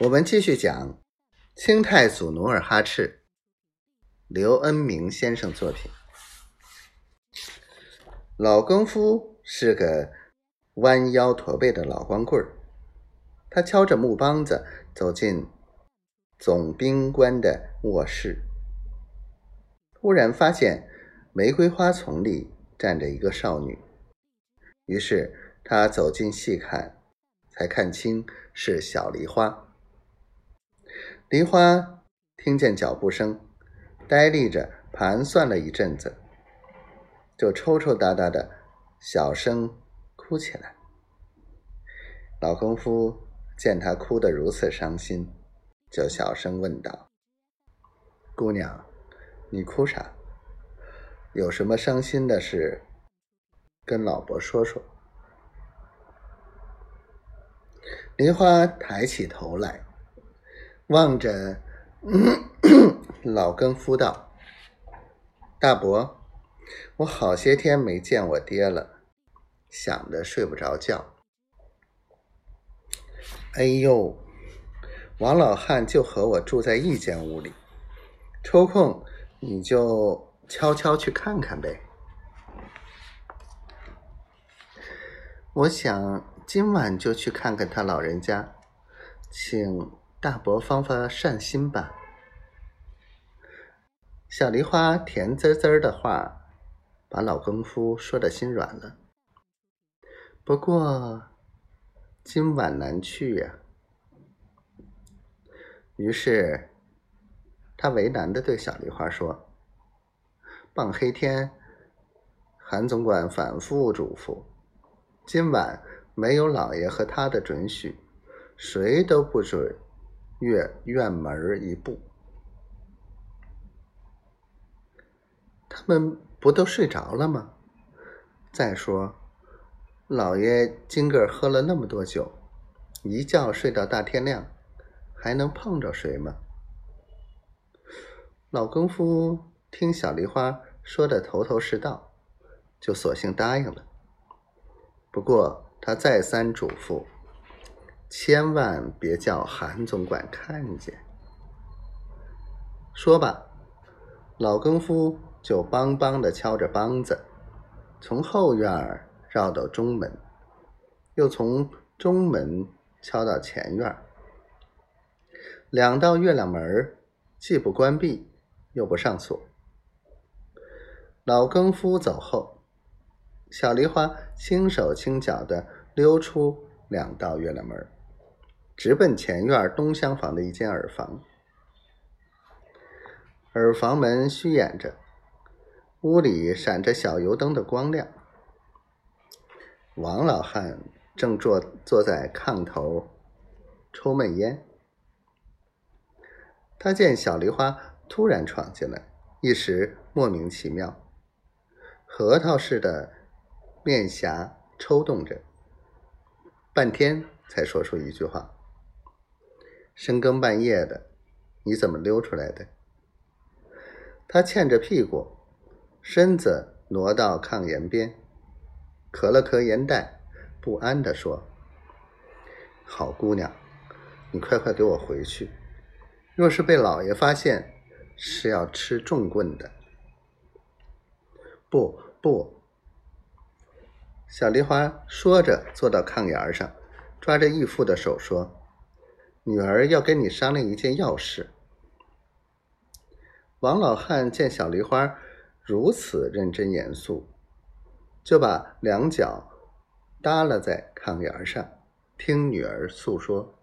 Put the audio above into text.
我们继续讲清太祖努尔哈赤，刘恩明先生作品。老更夫是个弯腰驼背的老光棍儿，他敲着木梆子走进总兵官的卧室，突然发现玫瑰花丛里站着一个少女，于是他走近细看，才看清是小梨花。梨花听见脚步声，呆立着盘算了一阵子，就抽抽搭搭的小声哭起来。老功夫见她哭得如此伤心，就小声问道：“姑娘，你哭啥？有什么伤心的事，跟老伯说说。”梨花抬起头来。望着老更夫道：“大伯，我好些天没见我爹了，想的睡不着觉。哎呦，王老汉就和我住在一间屋里，抽空你就悄悄去看看呗。我想今晚就去看看他老人家，请。”大伯方发善心吧。小梨花甜滋滋的话，把老功夫说的心软了。不过今晚难去呀。于是他为难的对小梨花说：“傍黑天，韩总管反复嘱咐，今晚没有老爷和他的准许，谁都不准。”越院门一步，他们不都睡着了吗？再说，老爷今个喝了那么多酒，一觉睡到大天亮，还能碰着谁吗？老功夫听小梨花说的头头是道，就索性答应了。不过他再三嘱咐。千万别叫韩总管看见。说吧，老更夫就梆梆的敲着梆子，从后院绕到中门，又从中门敲到前院，两道月亮门既不关闭，又不上锁。老更夫走后，小梨花轻手轻脚的溜出两道月亮门。直奔前院东厢房的一间耳房，耳房门虚掩着，屋里闪着小油灯的光亮。王老汉正坐坐在炕头抽闷烟，他见小梨花突然闯进来，一时莫名其妙，核桃似的面颊抽动着，半天才说出一句话。深更半夜的，你怎么溜出来的？他欠着屁股，身子挪到炕沿边，咳了咳烟袋，不安地说：“好姑娘，你快快给我回去！若是被老爷发现，是要吃重棍的。”不不，小梨花说着，坐到炕沿上，抓着义父的手说。女儿要跟你商量一件要事。王老汉见小梨花如此认真严肃，就把两脚耷拉在炕沿上，听女儿诉说。